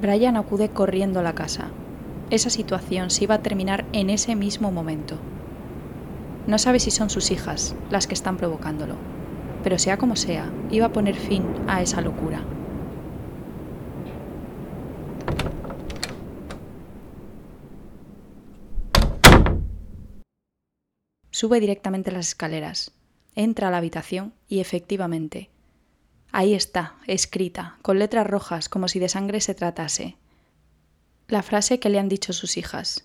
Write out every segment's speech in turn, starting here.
Brian acude corriendo a la casa. Esa situación se iba a terminar en ese mismo momento. No sabe si son sus hijas las que están provocándolo, pero sea como sea, iba a poner fin a esa locura. Sube directamente las escaleras, entra a la habitación y efectivamente, ahí está, escrita, con letras rojas como si de sangre se tratase. La frase que le han dicho sus hijas.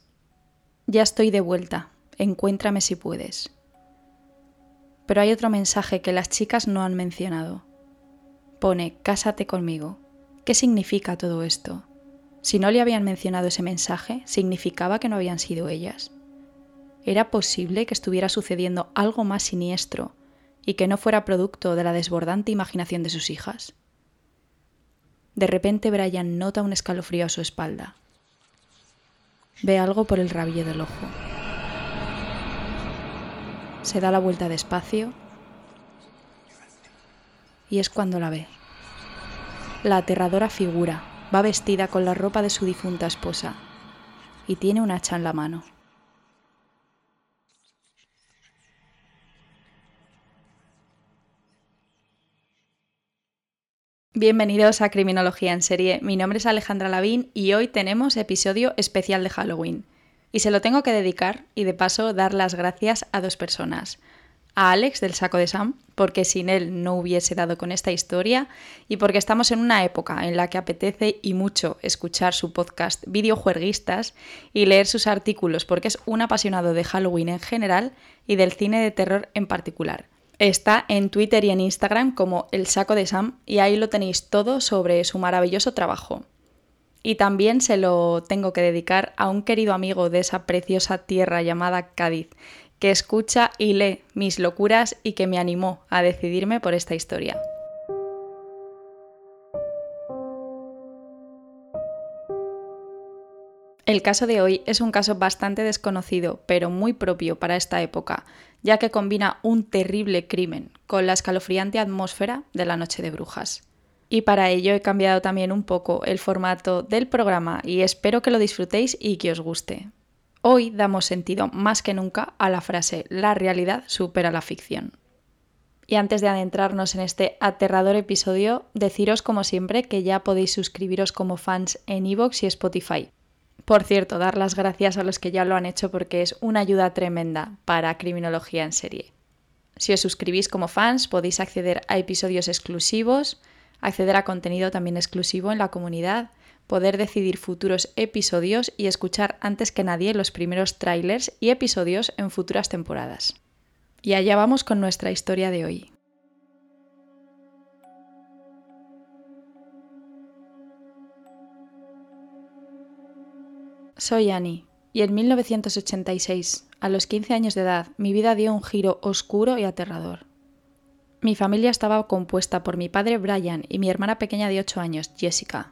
Ya estoy de vuelta, encuéntrame si puedes. Pero hay otro mensaje que las chicas no han mencionado. Pone, cásate conmigo. ¿Qué significa todo esto? Si no le habían mencionado ese mensaje, significaba que no habían sido ellas. ¿Era posible que estuviera sucediendo algo más siniestro y que no fuera producto de la desbordante imaginación de sus hijas? De repente Brian nota un escalofrío a su espalda. Ve algo por el rabillo del ojo. Se da la vuelta despacio y es cuando la ve. La aterradora figura va vestida con la ropa de su difunta esposa y tiene un hacha en la mano. Bienvenidos a Criminología en Serie. Mi nombre es Alejandra Lavín y hoy tenemos episodio especial de Halloween. Y se lo tengo que dedicar y de paso dar las gracias a dos personas. A Alex del Saco de Sam, porque sin él no hubiese dado con esta historia y porque estamos en una época en la que apetece y mucho escuchar su podcast Videojueguistas y leer sus artículos porque es un apasionado de Halloween en general y del cine de terror en particular. Está en Twitter y en Instagram como El Saco de Sam y ahí lo tenéis todo sobre su maravilloso trabajo. Y también se lo tengo que dedicar a un querido amigo de esa preciosa tierra llamada Cádiz, que escucha y lee mis locuras y que me animó a decidirme por esta historia. El caso de hoy es un caso bastante desconocido, pero muy propio para esta época, ya que combina un terrible crimen con la escalofriante atmósfera de la Noche de Brujas. Y para ello he cambiado también un poco el formato del programa y espero que lo disfrutéis y que os guste. Hoy damos sentido más que nunca a la frase la realidad supera la ficción. Y antes de adentrarnos en este aterrador episodio, deciros como siempre que ya podéis suscribiros como fans en iVoox y Spotify por cierto, dar las gracias a los que ya lo han hecho porque es una ayuda tremenda para Criminología en serie. Si os suscribís como fans podéis acceder a episodios exclusivos, acceder a contenido también exclusivo en la comunidad, poder decidir futuros episodios y escuchar antes que nadie los primeros trailers y episodios en futuras temporadas. Y allá vamos con nuestra historia de hoy. Soy Annie, y en 1986, a los 15 años de edad, mi vida dio un giro oscuro y aterrador. Mi familia estaba compuesta por mi padre Brian y mi hermana pequeña de 8 años, Jessica.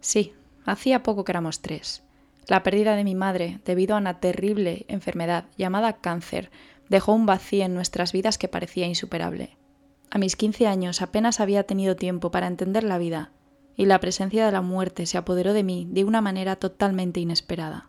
Sí, hacía poco que éramos tres. La pérdida de mi madre, debido a una terrible enfermedad llamada cáncer, dejó un vacío en nuestras vidas que parecía insuperable. A mis 15 años apenas había tenido tiempo para entender la vida y la presencia de la muerte se apoderó de mí de una manera totalmente inesperada.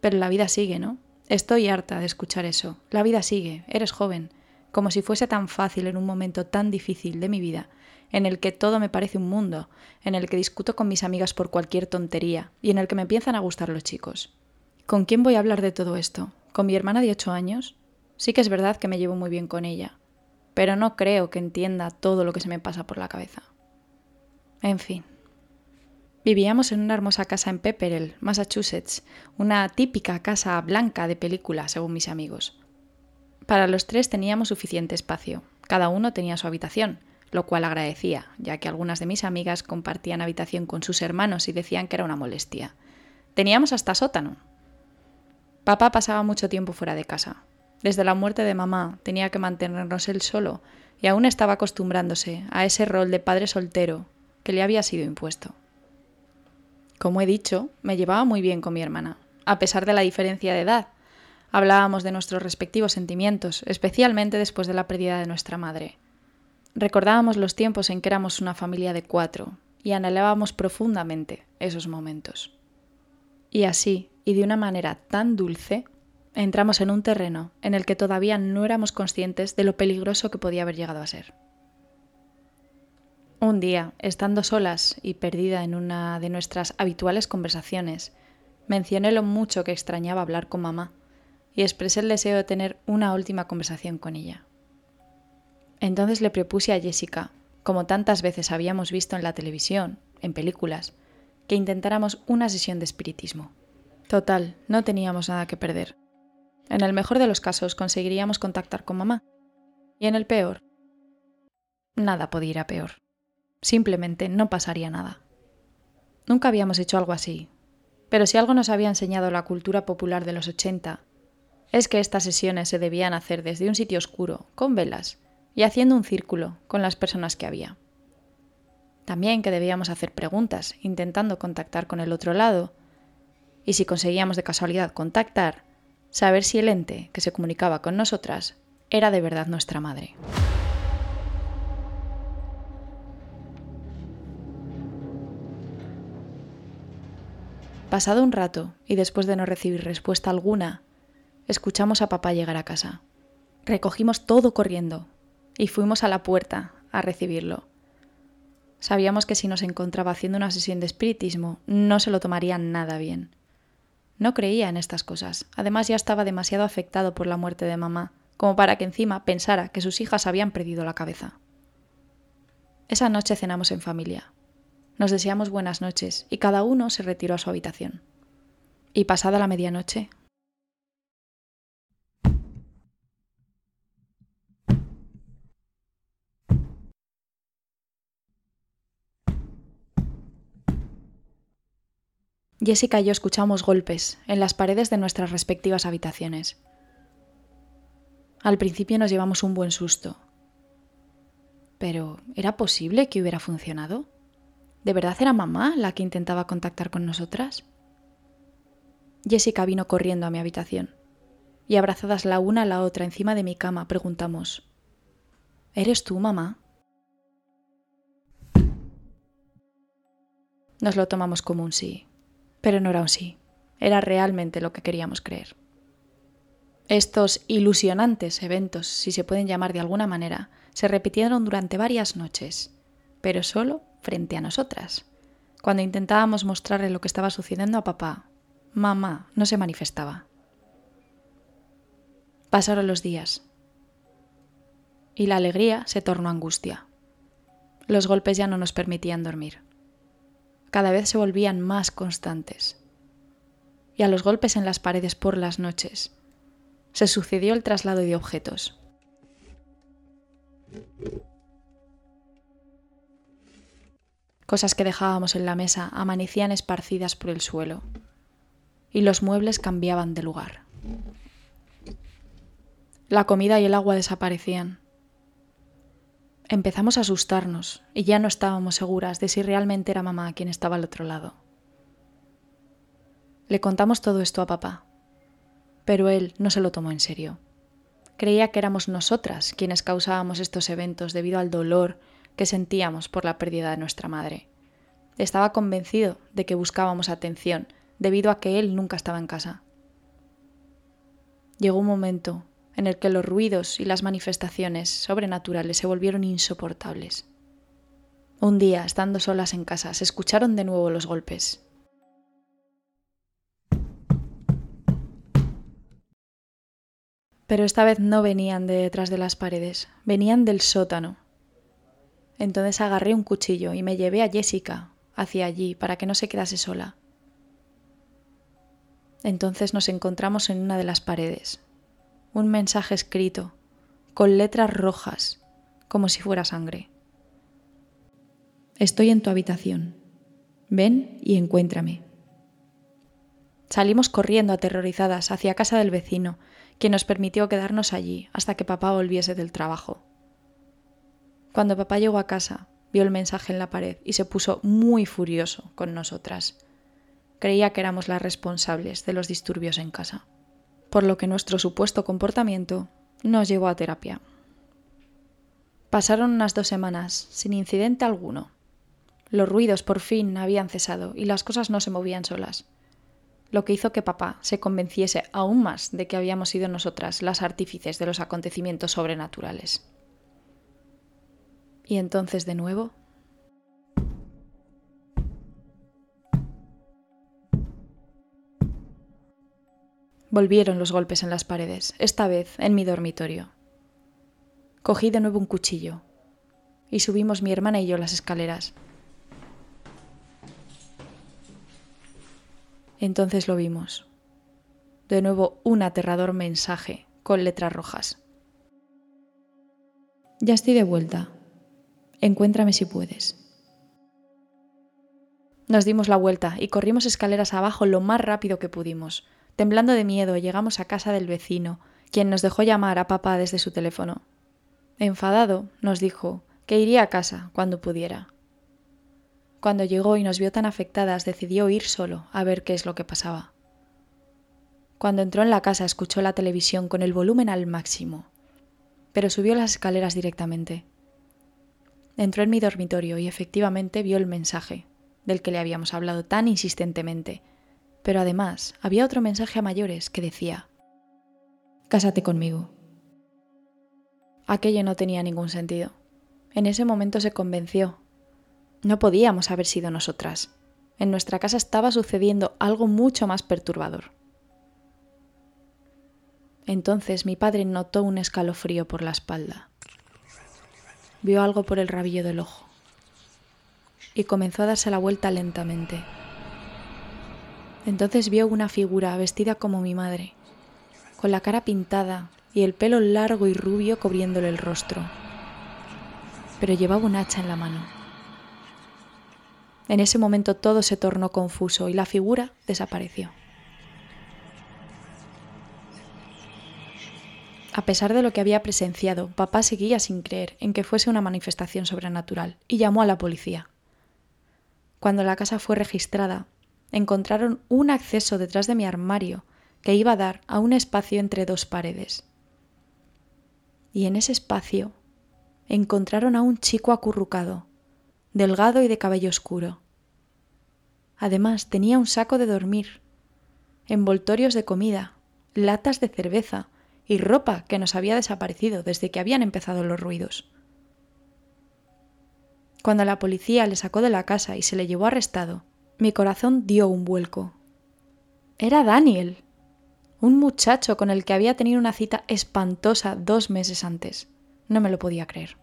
Pero la vida sigue, ¿no? Estoy harta de escuchar eso. La vida sigue, eres joven, como si fuese tan fácil en un momento tan difícil de mi vida, en el que todo me parece un mundo, en el que discuto con mis amigas por cualquier tontería y en el que me empiezan a gustar los chicos. ¿Con quién voy a hablar de todo esto? ¿Con mi hermana de ocho años? Sí que es verdad que me llevo muy bien con ella, pero no creo que entienda todo lo que se me pasa por la cabeza. En fin. Vivíamos en una hermosa casa en Pepperell, Massachusetts, una típica casa blanca de película, según mis amigos. Para los tres teníamos suficiente espacio, cada uno tenía su habitación, lo cual agradecía, ya que algunas de mis amigas compartían habitación con sus hermanos y decían que era una molestia. Teníamos hasta sótano. Papá pasaba mucho tiempo fuera de casa. Desde la muerte de mamá tenía que mantenernos él solo y aún estaba acostumbrándose a ese rol de padre soltero que le había sido impuesto. Como he dicho, me llevaba muy bien con mi hermana, a pesar de la diferencia de edad. Hablábamos de nuestros respectivos sentimientos, especialmente después de la pérdida de nuestra madre. Recordábamos los tiempos en que éramos una familia de cuatro, y anhelábamos profundamente esos momentos. Y así, y de una manera tan dulce, entramos en un terreno en el que todavía no éramos conscientes de lo peligroso que podía haber llegado a ser. Un día, estando solas y perdida en una de nuestras habituales conversaciones, mencioné lo mucho que extrañaba hablar con mamá y expresé el deseo de tener una última conversación con ella. Entonces le propuse a Jessica, como tantas veces habíamos visto en la televisión, en películas, que intentáramos una sesión de espiritismo. Total, no teníamos nada que perder. En el mejor de los casos conseguiríamos contactar con mamá. Y en el peor, nada podía ir a peor. Simplemente no pasaría nada. Nunca habíamos hecho algo así, pero si algo nos había enseñado la cultura popular de los 80, es que estas sesiones se debían hacer desde un sitio oscuro, con velas, y haciendo un círculo con las personas que había. También que debíamos hacer preguntas, intentando contactar con el otro lado, y si conseguíamos de casualidad contactar, saber si el ente que se comunicaba con nosotras era de verdad nuestra madre. Pasado un rato, y después de no recibir respuesta alguna, escuchamos a papá llegar a casa. Recogimos todo corriendo y fuimos a la puerta a recibirlo. Sabíamos que si nos encontraba haciendo una sesión de espiritismo no se lo tomaría nada bien. No creía en estas cosas. Además ya estaba demasiado afectado por la muerte de mamá, como para que encima pensara que sus hijas habían perdido la cabeza. Esa noche cenamos en familia. Nos deseamos buenas noches y cada uno se retiró a su habitación. Y pasada la medianoche. Jessica y yo escuchamos golpes en las paredes de nuestras respectivas habitaciones. Al principio nos llevamos un buen susto. Pero, ¿era posible que hubiera funcionado? ¿De verdad era mamá la que intentaba contactar con nosotras? Jessica vino corriendo a mi habitación y abrazadas la una a la otra encima de mi cama preguntamos, ¿Eres tú, mamá? Nos lo tomamos como un sí, pero no era un sí, era realmente lo que queríamos creer. Estos ilusionantes eventos, si se pueden llamar de alguna manera, se repitieron durante varias noches, pero solo frente a nosotras. Cuando intentábamos mostrarle lo que estaba sucediendo a papá, mamá no se manifestaba. Pasaron los días y la alegría se tornó angustia. Los golpes ya no nos permitían dormir. Cada vez se volvían más constantes. Y a los golpes en las paredes por las noches se sucedió el traslado de objetos. Cosas que dejábamos en la mesa amanecían esparcidas por el suelo y los muebles cambiaban de lugar. La comida y el agua desaparecían. Empezamos a asustarnos y ya no estábamos seguras de si realmente era mamá quien estaba al otro lado. Le contamos todo esto a papá, pero él no se lo tomó en serio. Creía que éramos nosotras quienes causábamos estos eventos debido al dolor que sentíamos por la pérdida de nuestra madre. Estaba convencido de que buscábamos atención debido a que él nunca estaba en casa. Llegó un momento en el que los ruidos y las manifestaciones sobrenaturales se volvieron insoportables. Un día, estando solas en casa, se escucharon de nuevo los golpes. Pero esta vez no venían de detrás de las paredes, venían del sótano, entonces agarré un cuchillo y me llevé a Jessica hacia allí para que no se quedase sola. Entonces nos encontramos en una de las paredes. Un mensaje escrito, con letras rojas, como si fuera sangre. Estoy en tu habitación. Ven y encuéntrame. Salimos corriendo aterrorizadas hacia casa del vecino, quien nos permitió quedarnos allí hasta que papá volviese del trabajo. Cuando papá llegó a casa, vio el mensaje en la pared y se puso muy furioso con nosotras. Creía que éramos las responsables de los disturbios en casa, por lo que nuestro supuesto comportamiento nos llevó a terapia. Pasaron unas dos semanas sin incidente alguno. Los ruidos por fin habían cesado y las cosas no se movían solas, lo que hizo que papá se convenciese aún más de que habíamos sido nosotras las artífices de los acontecimientos sobrenaturales. Y entonces de nuevo Volvieron los golpes en las paredes, esta vez en mi dormitorio. Cogí de nuevo un cuchillo y subimos mi hermana y yo las escaleras. Entonces lo vimos. De nuevo un aterrador mensaje con letras rojas. Ya estoy de vuelta. Encuéntrame si puedes. Nos dimos la vuelta y corrimos escaleras abajo lo más rápido que pudimos Temblando de miedo, llegamos a casa del vecino, quien nos dejó llamar a papá desde su teléfono. Enfadado, nos dijo que iría a casa cuando pudiera. Cuando llegó y nos vio tan afectadas, decidió ir solo a ver qué es lo que pasaba. Cuando entró en la casa escuchó la televisión con el volumen al máximo, pero subió las escaleras directamente. Entró en mi dormitorio y efectivamente vio el mensaje, del que le habíamos hablado tan insistentemente, pero además había otro mensaje a mayores que decía, Cásate conmigo. Aquello no tenía ningún sentido. En ese momento se convenció. No podíamos haber sido nosotras. En nuestra casa estaba sucediendo algo mucho más perturbador. Entonces mi padre notó un escalofrío por la espalda. Vio algo por el rabillo del ojo y comenzó a darse la vuelta lentamente. Entonces vio una figura vestida como mi madre, con la cara pintada y el pelo largo y rubio cubriéndole el rostro. Pero llevaba un hacha en la mano. En ese momento todo se tornó confuso y la figura desapareció. A pesar de lo que había presenciado, papá seguía sin creer en que fuese una manifestación sobrenatural y llamó a la policía. Cuando la casa fue registrada, encontraron un acceso detrás de mi armario que iba a dar a un espacio entre dos paredes. Y en ese espacio encontraron a un chico acurrucado, delgado y de cabello oscuro. Además tenía un saco de dormir, envoltorios de comida, latas de cerveza y ropa que nos había desaparecido desde que habían empezado los ruidos. Cuando la policía le sacó de la casa y se le llevó arrestado, mi corazón dio un vuelco. Era Daniel, un muchacho con el que había tenido una cita espantosa dos meses antes. No me lo podía creer.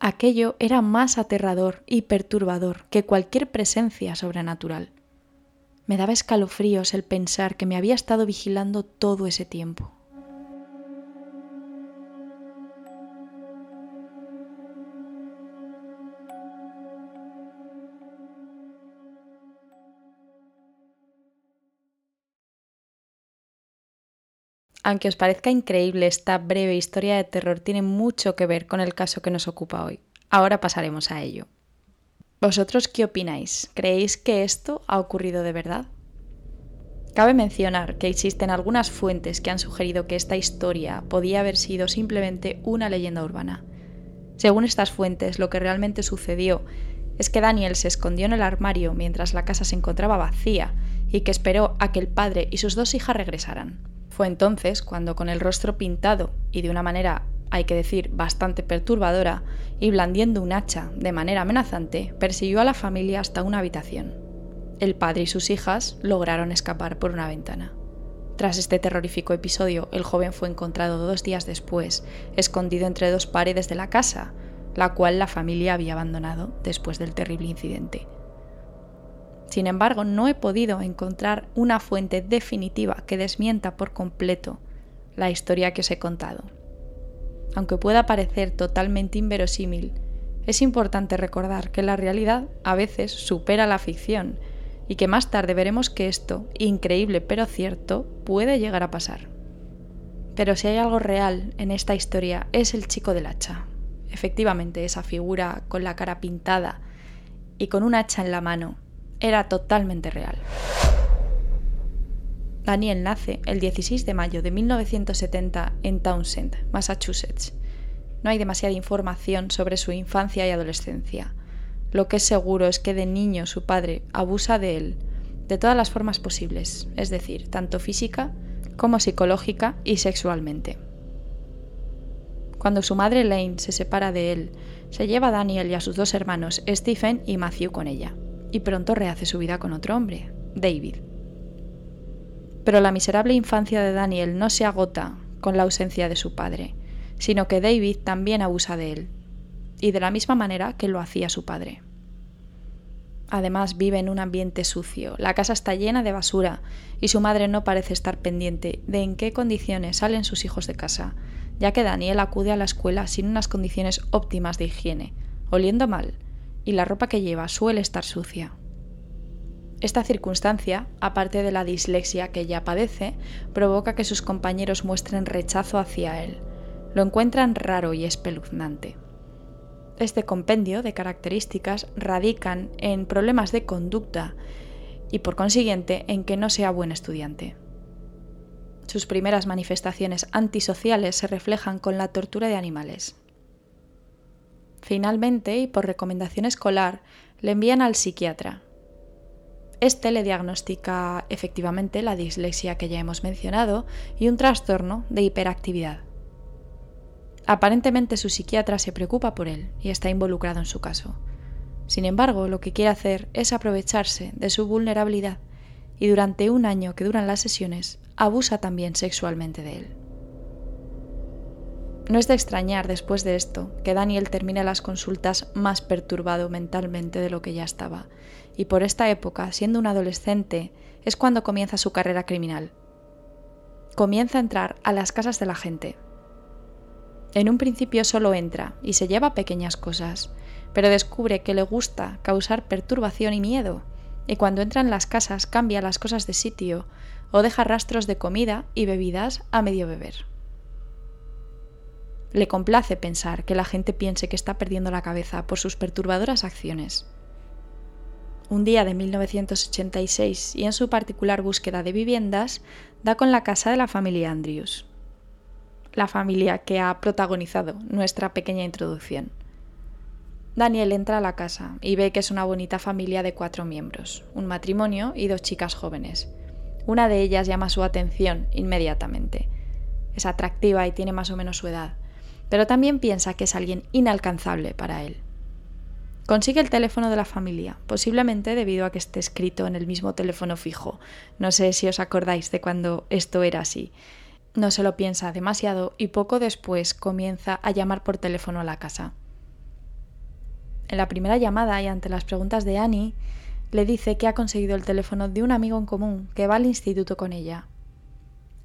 Aquello era más aterrador y perturbador que cualquier presencia sobrenatural. Me daba escalofríos el pensar que me había estado vigilando todo ese tiempo. Aunque os parezca increíble, esta breve historia de terror tiene mucho que ver con el caso que nos ocupa hoy. Ahora pasaremos a ello. ¿Vosotros qué opináis? ¿Creéis que esto ha ocurrido de verdad? Cabe mencionar que existen algunas fuentes que han sugerido que esta historia podía haber sido simplemente una leyenda urbana. Según estas fuentes, lo que realmente sucedió es que Daniel se escondió en el armario mientras la casa se encontraba vacía y que esperó a que el padre y sus dos hijas regresaran. Fue entonces cuando con el rostro pintado y de una manera, hay que decir, bastante perturbadora, y blandiendo un hacha de manera amenazante, persiguió a la familia hasta una habitación. El padre y sus hijas lograron escapar por una ventana. Tras este terrorífico episodio, el joven fue encontrado dos días después, escondido entre dos paredes de la casa, la cual la familia había abandonado después del terrible incidente. Sin embargo, no he podido encontrar una fuente definitiva que desmienta por completo la historia que os he contado. Aunque pueda parecer totalmente inverosímil, es importante recordar que la realidad a veces supera la ficción y que más tarde veremos que esto, increíble pero cierto, puede llegar a pasar. Pero si hay algo real en esta historia es el chico del hacha. Efectivamente, esa figura con la cara pintada y con un hacha en la mano era totalmente real. Daniel nace el 16 de mayo de 1970 en Townsend, Massachusetts. No hay demasiada información sobre su infancia y adolescencia. lo que es seguro es que de niño su padre abusa de él de todas las formas posibles, es decir, tanto física como psicológica y sexualmente. Cuando su madre Lane se separa de él, se lleva a Daniel y a sus dos hermanos, Stephen y Matthew, con ella, y pronto rehace su vida con otro hombre, David. Pero la miserable infancia de Daniel no se agota con la ausencia de su padre, sino que David también abusa de él, y de la misma manera que lo hacía su padre. Además vive en un ambiente sucio, la casa está llena de basura y su madre no parece estar pendiente de en qué condiciones salen sus hijos de casa, ya que Daniel acude a la escuela sin unas condiciones óptimas de higiene, oliendo mal, y la ropa que lleva suele estar sucia. Esta circunstancia, aparte de la dislexia que ella padece, provoca que sus compañeros muestren rechazo hacia él. Lo encuentran raro y espeluznante. Este compendio de características radican en problemas de conducta y por consiguiente en que no sea buen estudiante. Sus primeras manifestaciones antisociales se reflejan con la tortura de animales. Finalmente, y por recomendación escolar, le envían al psiquiatra. Este le diagnostica efectivamente la dislexia que ya hemos mencionado y un trastorno de hiperactividad. Aparentemente su psiquiatra se preocupa por él y está involucrado en su caso. Sin embargo, lo que quiere hacer es aprovecharse de su vulnerabilidad y durante un año que duran las sesiones abusa también sexualmente de él. No es de extrañar después de esto que Daniel termine las consultas más perturbado mentalmente de lo que ya estaba, y por esta época, siendo un adolescente, es cuando comienza su carrera criminal. Comienza a entrar a las casas de la gente. En un principio solo entra y se lleva pequeñas cosas, pero descubre que le gusta causar perturbación y miedo, y cuando entra en las casas cambia las cosas de sitio o deja rastros de comida y bebidas a medio beber. Le complace pensar que la gente piense que está perdiendo la cabeza por sus perturbadoras acciones. Un día de 1986 y en su particular búsqueda de viviendas, da con la casa de la familia Andrews, la familia que ha protagonizado nuestra pequeña introducción. Daniel entra a la casa y ve que es una bonita familia de cuatro miembros, un matrimonio y dos chicas jóvenes. Una de ellas llama su atención inmediatamente. Es atractiva y tiene más o menos su edad, pero también piensa que es alguien inalcanzable para él. Consigue el teléfono de la familia, posiblemente debido a que esté escrito en el mismo teléfono fijo. No sé si os acordáis de cuando esto era así. No se lo piensa demasiado y poco después comienza a llamar por teléfono a la casa. En la primera llamada y ante las preguntas de Annie, le dice que ha conseguido el teléfono de un amigo en común que va al instituto con ella.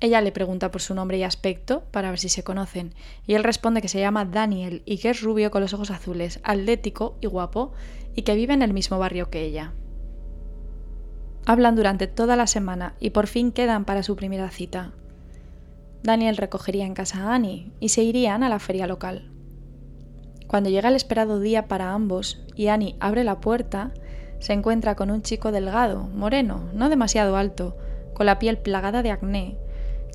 Ella le pregunta por su nombre y aspecto para ver si se conocen, y él responde que se llama Daniel y que es rubio con los ojos azules, atlético y guapo, y que vive en el mismo barrio que ella. Hablan durante toda la semana y por fin quedan para su primera cita. Daniel recogería en casa a Annie y se irían a la feria local. Cuando llega el esperado día para ambos y Annie abre la puerta, se encuentra con un chico delgado, moreno, no demasiado alto, con la piel plagada de acné,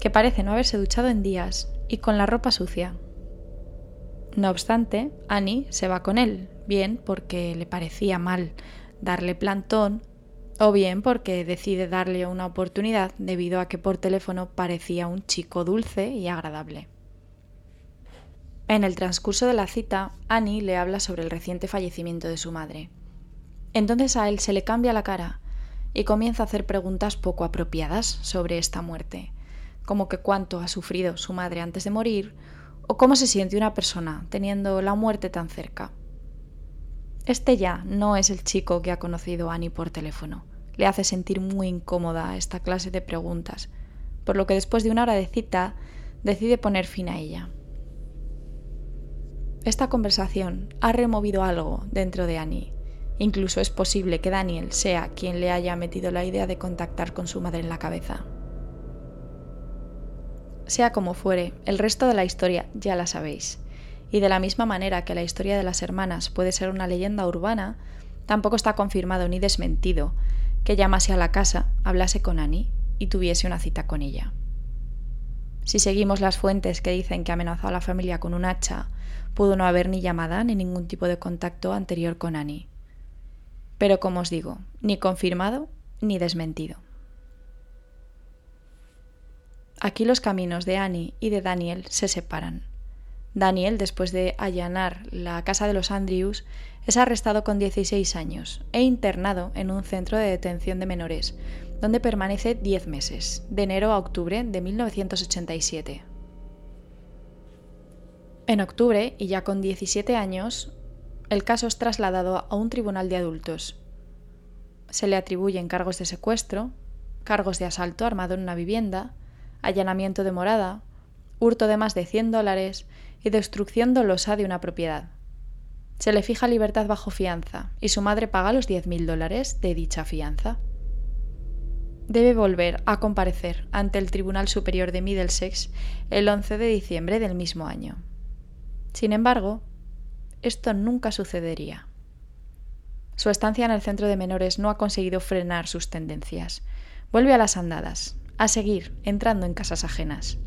que parece no haberse duchado en días y con la ropa sucia. No obstante, Annie se va con él, bien porque le parecía mal darle plantón o bien porque decide darle una oportunidad debido a que por teléfono parecía un chico dulce y agradable. En el transcurso de la cita, Annie le habla sobre el reciente fallecimiento de su madre. Entonces a él se le cambia la cara y comienza a hacer preguntas poco apropiadas sobre esta muerte, como que cuánto ha sufrido su madre antes de morir o cómo se siente una persona teniendo la muerte tan cerca. Este ya no es el chico que ha conocido a Annie por teléfono. Le hace sentir muy incómoda esta clase de preguntas, por lo que después de una hora de cita decide poner fin a ella. Esta conversación ha removido algo dentro de Annie Incluso es posible que Daniel sea quien le haya metido la idea de contactar con su madre en la cabeza. Sea como fuere, el resto de la historia ya la sabéis. Y de la misma manera que la historia de las hermanas puede ser una leyenda urbana, tampoco está confirmado ni desmentido que llamase a la casa, hablase con Annie y tuviese una cita con ella. Si seguimos las fuentes que dicen que amenazó a la familia con un hacha, pudo no haber ni llamada ni ningún tipo de contacto anterior con Annie Pero como os digo, ni confirmado ni desmentido. Aquí los caminos de Annie y de Daniel se separan. Daniel, después de allanar la casa de los Andrews, es arrestado con 16 años e internado en un centro de detención de menores, donde permanece 10 meses, de enero a octubre de 1987. En octubre, y ya con 17 años, el caso es trasladado a un tribunal de adultos. Se le atribuyen cargos de secuestro, cargos de asalto armado en una vivienda, allanamiento de morada, hurto de más de 100 dólares y destrucción dolosa de una propiedad. Se le fija libertad bajo fianza y su madre paga los 10.000 dólares de dicha fianza. Debe volver a comparecer ante el Tribunal Superior de Middlesex el 11 de diciembre del mismo año. Sin embargo, esto nunca sucedería. Su estancia en el centro de menores no ha conseguido frenar sus tendencias. Vuelve a las andadas, a seguir entrando en casas ajenas.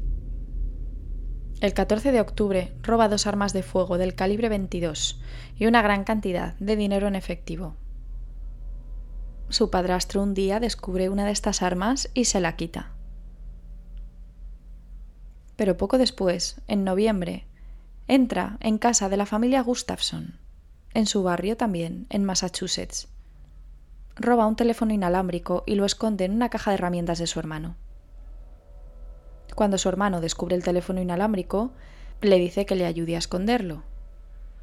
El 14 de octubre roba dos armas de fuego del calibre 22 y una gran cantidad de dinero en efectivo. Su padrastro un día descubre una de estas armas y se la quita. Pero poco después, en noviembre, entra en casa de la familia Gustafson, en su barrio también, en Massachusetts. Roba un teléfono inalámbrico y lo esconde en una caja de herramientas de su hermano. Cuando su hermano descubre el teléfono inalámbrico, le dice que le ayude a esconderlo,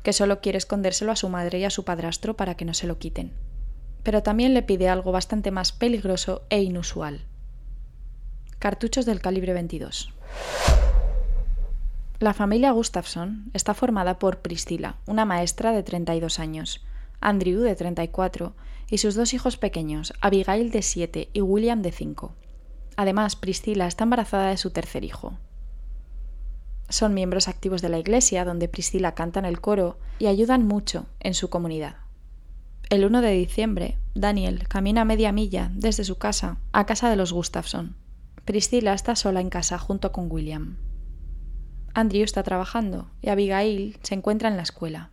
que solo quiere escondérselo a su madre y a su padrastro para que no se lo quiten. Pero también le pide algo bastante más peligroso e inusual. Cartuchos del calibre 22. La familia Gustafson está formada por Priscilla, una maestra de 32 años, Andrew de 34 y sus dos hijos pequeños, Abigail de 7 y William de 5. Además, Priscila está embarazada de su tercer hijo. Son miembros activos de la iglesia, donde Priscila canta en el coro y ayudan mucho en su comunidad. El 1 de diciembre, Daniel camina media milla desde su casa a casa de los Gustafson. Priscila está sola en casa junto con William. Andrew está trabajando y Abigail se encuentra en la escuela.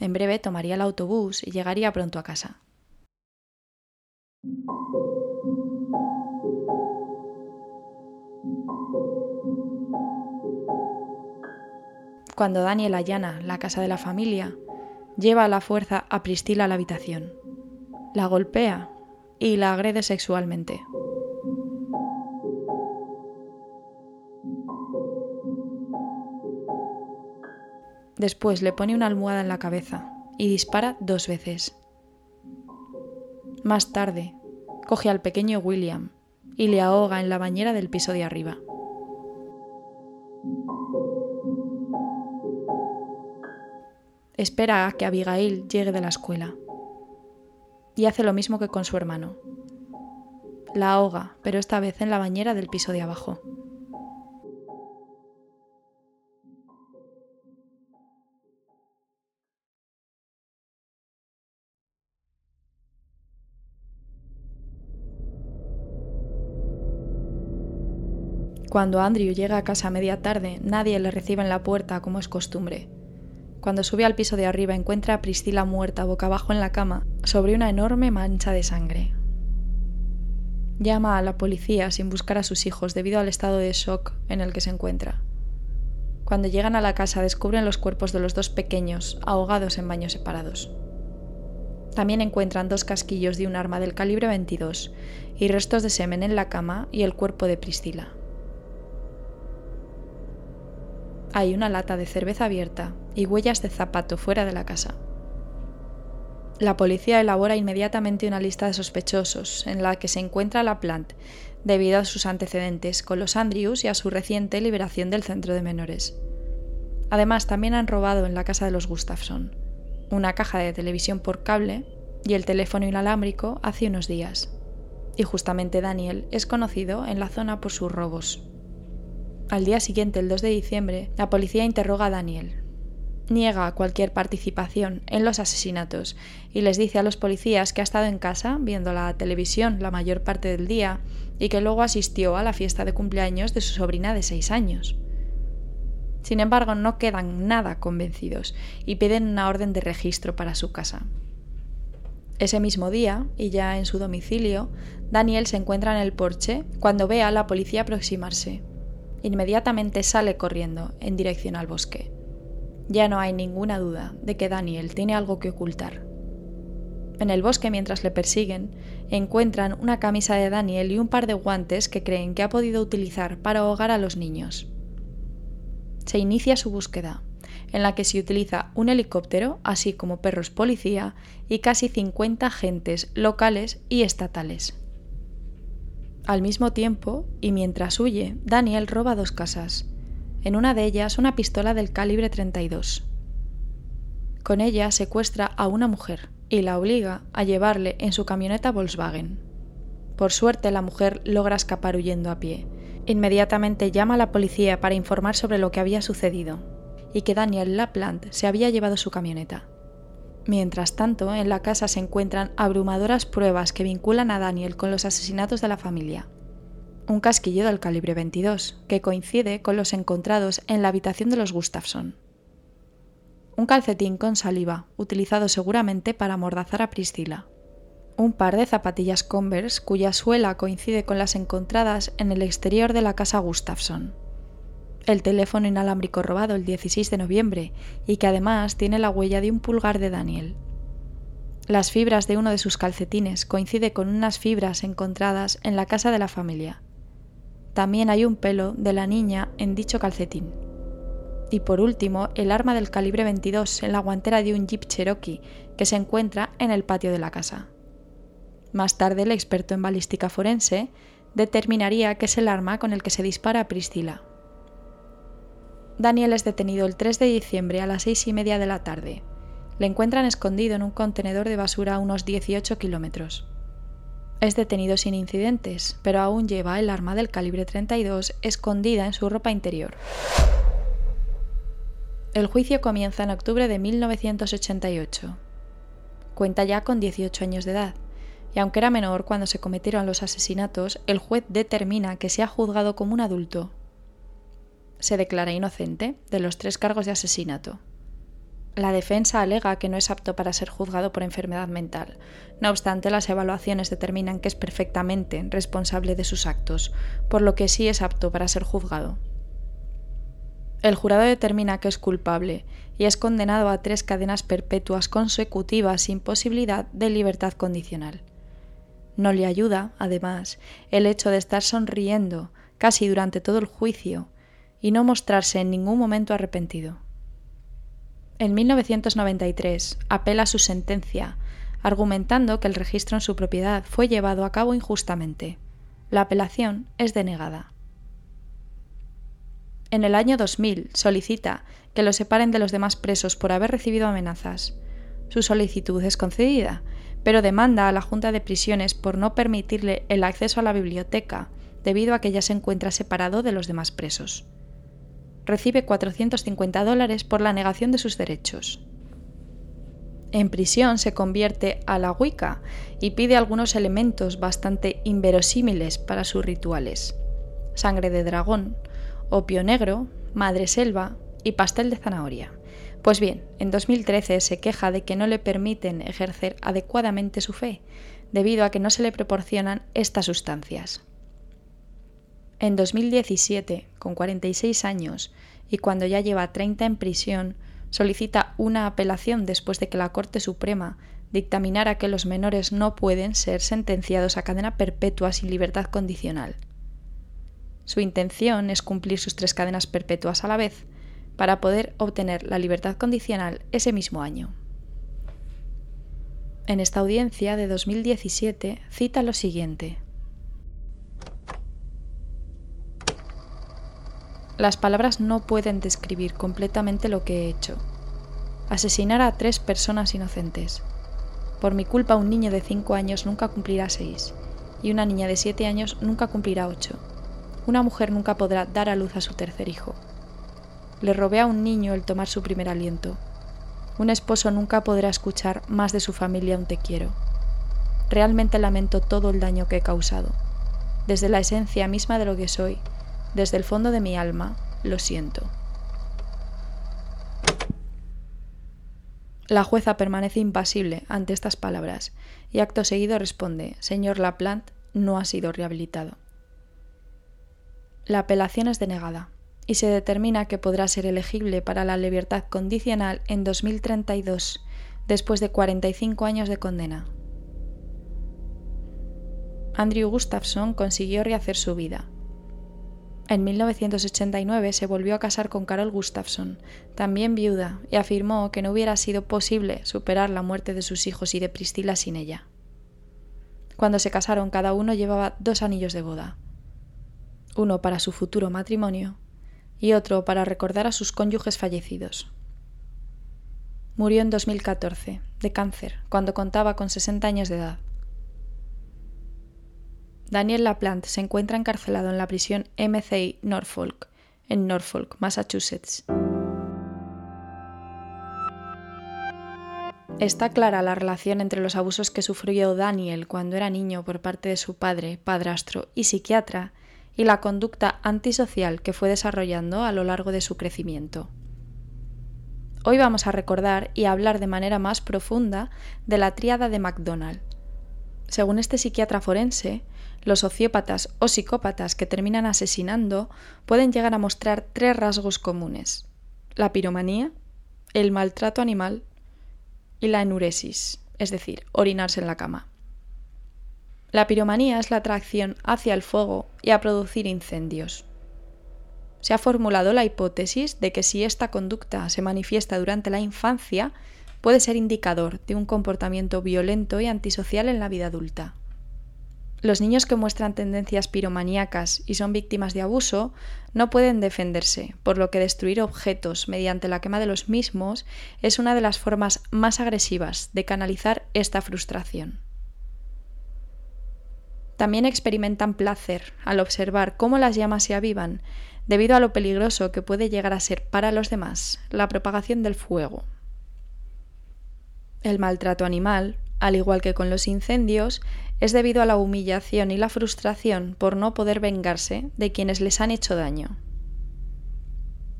En breve tomaría el autobús y llegaría pronto a casa. Cuando Daniel allana la casa de la familia, lleva a la fuerza a Priscila a la habitación, la golpea y la agrede sexualmente. Después le pone una almohada en la cabeza y dispara dos veces. Más tarde, coge al pequeño William y le ahoga en la bañera del piso de arriba. espera a que Abigail llegue de la escuela. Y hace lo mismo que con su hermano. La ahoga, pero esta vez en la bañera del piso de abajo. Cuando Andrew llega a casa a media tarde, nadie le recibe en la puerta como es costumbre. Cuando sube al piso de arriba encuentra a Priscila muerta boca abajo en la cama, sobre una enorme mancha de sangre. Llama a la policía sin buscar a sus hijos debido al estado de shock en el que se encuentra. Cuando llegan a la casa descubren los cuerpos de los dos pequeños, ahogados en baños separados. También encuentran dos casquillos de un arma del calibre 22 y restos de semen en la cama y el cuerpo de Priscila. Hay una lata de cerveza abierta y huellas de zapato fuera de la casa. La policía elabora inmediatamente una lista de sospechosos en la que se encuentra la Plant debido a sus antecedentes con los Andrews y a su reciente liberación del centro de menores. Además, también han robado en la casa de los Gustafson una caja de televisión por cable y el teléfono inalámbrico hace unos días. Y justamente Daniel es conocido en la zona por sus robos. Al día siguiente, el 2 de diciembre, la policía interroga a Daniel. Niega cualquier participación en los asesinatos y les dice a los policías que ha estado en casa viendo la televisión la mayor parte del día y que luego asistió a la fiesta de cumpleaños de su sobrina de 6 años. Sin embargo, no quedan nada convencidos y piden una orden de registro para su casa. Ese mismo día, y ya en su domicilio, Daniel se encuentra en el porche cuando ve a la policía aproximarse. Inmediatamente sale corriendo en dirección al bosque. Ya no hay ninguna duda de que Daniel tiene algo que ocultar. En el bosque mientras le persiguen, encuentran una camisa de Daniel y un par de guantes que creen que ha podido utilizar para ahogar a los niños. Se inicia su búsqueda, en la que se utiliza un helicóptero, así como perros policía y casi 50 agentes locales y estatales. Al mismo tiempo, y mientras huye, Daniel roba dos casas. En una de ellas una pistola del calibre 32. Con ella secuestra a una mujer, y la obliga a llevarle en su camioneta Volkswagen. Por suerte la mujer logra escapar huyendo a pie. Inmediatamente llama a la policía para informar sobre lo que había sucedido y que Daniel Laplant se había llevado su camioneta. Mientras tanto, en la casa se encuentran abrumadoras pruebas que vinculan a Daniel con los asesinatos de la familia. Un casquillo del calibre 22, que coincide con los encontrados en la habitación de los Gustafson un calcetín con saliva, utilizado seguramente para amordazar a Priscila, un par de zapatillas Converse cuya suela coincide con las encontradas en el exterior de la casa Gustafson, el teléfono inalámbrico robado el 16 de noviembre y que además tiene la huella de un pulgar de Daniel. Las fibras de uno de sus calcetines coincide con unas fibras encontradas en la casa de la familia. También hay un pelo de la niña en dicho calcetín. Y por último, el arma del calibre 22 en la guantera de un Jeep Cherokee que se encuentra en el patio de la casa. Más tarde, el experto en balística forense determinaría que es el arma con el que se dispara a Priscila. Daniel es detenido el 3 de diciembre a las 6 y media de la tarde. Le encuentran escondido en un contenedor de basura a unos 18 kilómetros. Es detenido sin incidentes, pero aún lleva el arma del calibre 32 escondida en su ropa interior. El juicio comienza en octubre de 1988. Cuenta ya con 18 años de edad, y aunque era menor cuando se cometieron los asesinatos, el juez determina que se ha juzgado como un adulto. Se declara inocente de los tres cargos de asesinato. La defensa alega que no es apto para ser juzgado por enfermedad mental. No obstante, las evaluaciones determinan que es perfectamente responsable de sus actos, por lo que sí es apto para ser juzgado. El jurado determina que es culpable y es condenado a tres cadenas perpetuas consecutivas sin posibilidad de libertad condicional. No le ayuda, además, el hecho de estar sonriendo casi durante todo el juicio y no mostrarse en ningún momento arrepentido. En 1993 apela su sentencia, argumentando que el registro en su propiedad fue llevado a cabo injustamente. La apelación es denegada en el año 2000 solicita que lo separen de los demás presos por haber recibido amenazas. Su solicitud es concedida, pero demanda a la Junta de Prisiones por no permitirle el acceso a la biblioteca, debido a que ya se encuentra separado de los demás presos. Recibe 450 dólares por la negación de sus derechos. En prisión se convierte a la Wicca y pide algunos elementos bastante inverosímiles para sus rituales. Sangre de dragón, opio negro, madre selva y pastel de zanahoria. Pues bien, en 2013 se queja de que no le permiten ejercer adecuadamente su fe, debido a que no se le proporcionan estas sustancias. En 2017, con 46 años y cuando ya lleva 30 en prisión, solicita una apelación después de que la Corte Suprema dictaminara que los menores no pueden ser sentenciados a cadena perpetua sin libertad condicional. Su intención es cumplir sus tres cadenas perpetuas a la vez para poder obtener la libertad condicional ese mismo año. En esta audiencia de 2017 cita lo siguiente. Las palabras no pueden describir completamente lo que he hecho. Asesinar a tres personas inocentes. Por mi culpa un niño de 5 años nunca cumplirá 6 y una niña de 7 años nunca cumplirá 8 una mujer nunca podrá dar a luz a su tercer hijo. Le robé a un niño el tomar su primer aliento. Un esposo nunca podrá escuchar más de su familia un te quiero. Realmente lamento todo el daño que he causado. Desde la esencia misma de lo que soy, desde el fondo de mi alma, lo siento. La jueza permanece impasible ante estas palabras y acto seguido responde, Señor Laplante, no ha sido rehabilitado. La apelación es denegada y se determina que podrá ser elegible para la libertad condicional en 2032, después de 45 años de condena. Andrew Gustafsson consiguió rehacer su vida. En 1989 se volvió a casar con Carol Gustafsson, también viuda, y afirmó que no hubiera sido posible superar la muerte de sus hijos y de Priscila sin ella. Cuando se casaron cada uno llevaba dos anillos de boda, uno para su futuro matrimonio y otro para recordar a sus cónyuges fallecidos. Murió en 2014, de cáncer, cuando contaba con 60 años de edad. Daniel Laplante se encuentra encarcelado en la prisión MCI Norfolk, en Norfolk, Massachusetts. Está clara la relación entre los abusos que sufrió Daniel cuando era niño por parte de su padre, padrastro y psiquiatra, y la conducta antisocial que fue desarrollando a lo largo de su crecimiento. Hoy vamos a recordar y hablar de manera más profunda de la tríada de McDonald. Según este psiquiatra forense, los sociópatas o psicópatas que terminan asesinando pueden llegar a mostrar tres rasgos comunes. La piromanía, el maltrato animal y la enuresis, es decir, orinarse en la cama. La piromanía es la atracción hacia el fuego y a producir incendios. Se ha formulado la hipótesis de que si esta conducta se manifiesta durante la infancia, puede ser indicador de un comportamiento violento y antisocial en la vida adulta. Los niños que muestran tendencias piromaníacas y son víctimas de abuso no pueden defenderse, por lo que destruir objetos mediante la quema de los mismos es una de las formas más agresivas de canalizar esta frustración. También experimentan placer al observar cómo las llamas se avivan, debido a lo peligroso que puede llegar a ser para los demás la propagación del fuego. El maltrato animal, al igual que con los incendios, es debido a la humillación y la frustración por no poder vengarse de quienes les han hecho daño.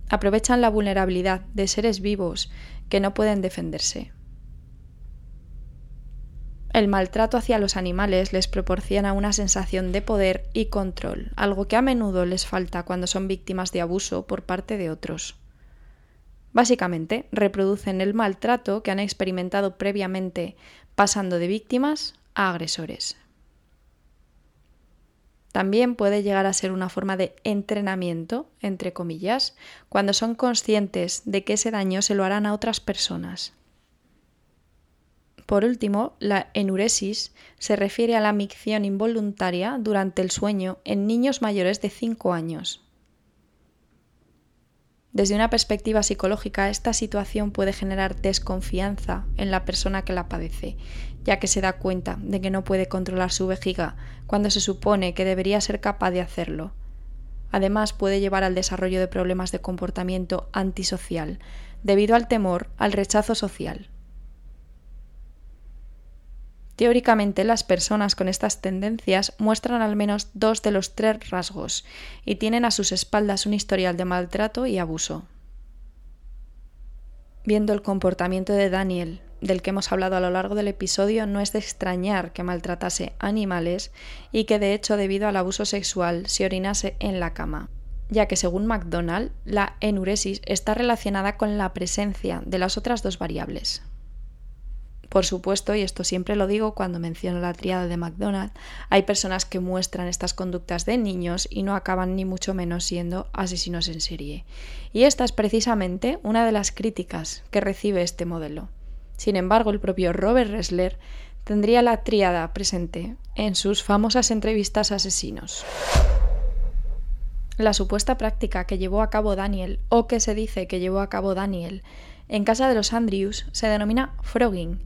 Aprovechan la vulnerabilidad de seres vivos que no pueden defenderse. El maltrato hacia los animales les proporciona una sensación de poder y control, algo que a menudo les falta cuando son víctimas de abuso por parte de otros. Básicamente, reproducen el maltrato que han experimentado previamente, pasando de víctimas a agresores. También puede llegar a ser una forma de entrenamiento, entre comillas, cuando son conscientes de que ese daño se lo harán a otras personas. Por último, la enuresis se refiere a la micción involuntaria durante el sueño en niños mayores de 5 años. Desde una perspectiva psicológica, esta situación puede generar desconfianza en la persona que la padece, ya que se da cuenta de que no puede controlar su vejiga cuando se supone que debería ser capaz de hacerlo. Además, puede llevar al desarrollo de problemas de comportamiento antisocial, debido al temor al rechazo social. Teóricamente, las personas con estas tendencias muestran al menos dos de los tres rasgos y tienen a sus espaldas un historial de maltrato y abuso. Viendo el comportamiento de Daniel, del que hemos hablado a lo largo del episodio, no es de extrañar que maltratase animales y que de hecho debido al abuso sexual se orinase en la cama, ya que según McDonald, la enuresis está relacionada con la presencia de las otras dos variables, por supuesto, y esto siempre lo digo cuando menciono la triada de McDonald's, hay personas que muestran estas conductas de niños y no acaban ni mucho menos siendo asesinos en serie. Y esta es precisamente una de las críticas que recibe este modelo. Sin embargo, el propio Robert Ressler tendría la triada presente en sus famosas entrevistas a asesinos. La supuesta práctica que llevó a cabo Daniel, o que se dice que llevó a cabo Daniel, en casa de los Andrews se denomina frogging,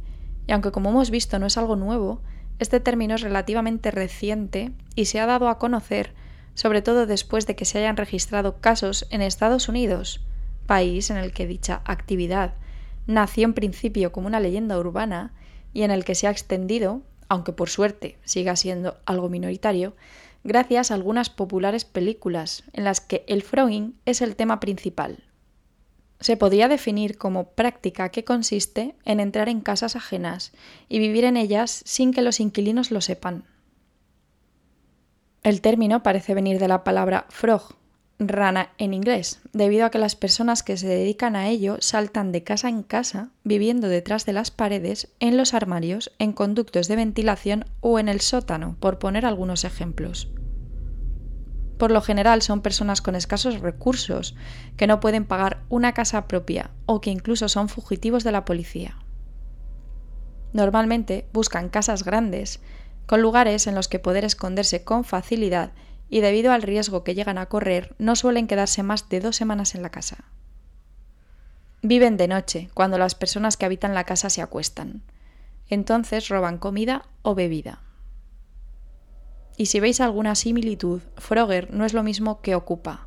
y aunque como hemos visto no es algo nuevo, este término es relativamente reciente y se ha dado a conocer sobre todo después de que se hayan registrado casos en Estados Unidos, país en el que dicha actividad nació en principio como una leyenda urbana y en el que se ha extendido, aunque por suerte siga siendo algo minoritario, gracias a algunas populares películas en las que el frogging es el tema principal. Se podría definir como práctica que consiste en entrar en casas ajenas y vivir en ellas sin que los inquilinos lo sepan. El término parece venir de la palabra frog, rana en inglés, debido a que las personas que se dedican a ello saltan de casa en casa, viviendo detrás de las paredes, en los armarios, en conductos de ventilación o en el sótano, por poner algunos ejemplos. Por lo general son personas con escasos recursos, que no pueden pagar una casa propia o que incluso son fugitivos de la policía. Normalmente buscan casas grandes, con lugares en los que poder esconderse con facilidad y debido al riesgo que llegan a correr no suelen quedarse más de dos semanas en la casa. Viven de noche, cuando las personas que habitan la casa se acuestan. Entonces roban comida o bebida. Y si veis alguna similitud, Frogger no es lo mismo que ocupa.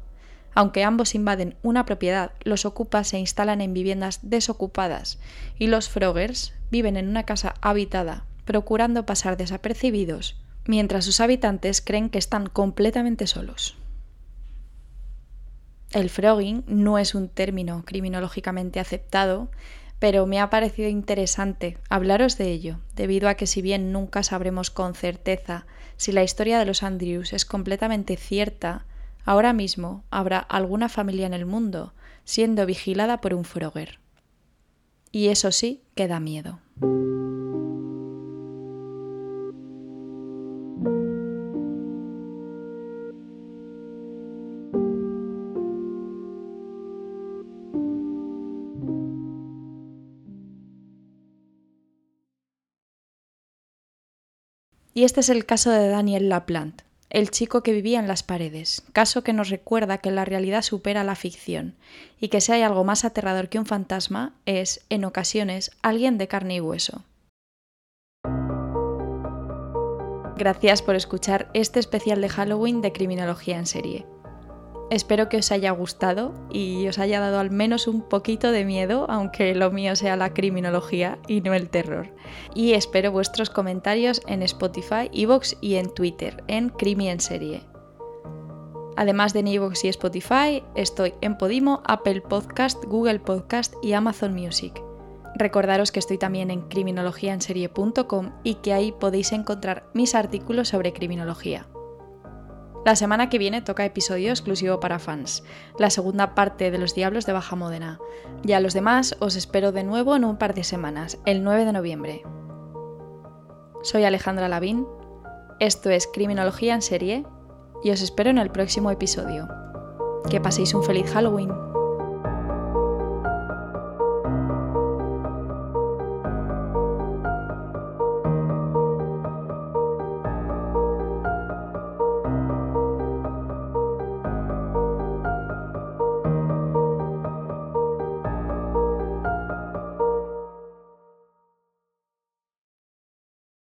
Aunque ambos invaden una propiedad, los ocupas se instalan en viviendas desocupadas y los Froggers viven en una casa habitada, procurando pasar desapercibidos, mientras sus habitantes creen que están completamente solos. El frogging no es un término criminológicamente aceptado, pero me ha parecido interesante hablaros de ello, debido a que si bien nunca sabremos con certeza si la historia de los Andrews es completamente cierta, ahora mismo habrá alguna familia en el mundo siendo vigilada por un Frogger. Y eso sí que da miedo. Y este es el caso de Daniel Laplante, el chico que vivía en las paredes, caso que nos recuerda que la realidad supera la ficción y que si hay algo más aterrador que un fantasma es, en ocasiones, alguien de carne y hueso. Gracias por escuchar este especial de Halloween de Criminología en serie. Espero que os haya gustado y os haya dado al menos un poquito de miedo, aunque lo mío sea la criminología y no el terror. Y espero vuestros comentarios en Spotify, Evox y en Twitter, en Crimi en Serie. Además de en Evox y Spotify, estoy en Podimo, Apple Podcast, Google Podcast y Amazon Music. Recordaros que estoy también en criminologiaenserie.com y que ahí podéis encontrar mis artículos sobre criminología. La semana que viene toca episodio exclusivo para fans, la segunda parte de Los Diablos de Baja Módena. Y a los demás os espero de nuevo en un par de semanas, el 9 de noviembre. Soy Alejandra Lavín, esto es Criminología en serie y os espero en el próximo episodio. Que paséis un feliz Halloween.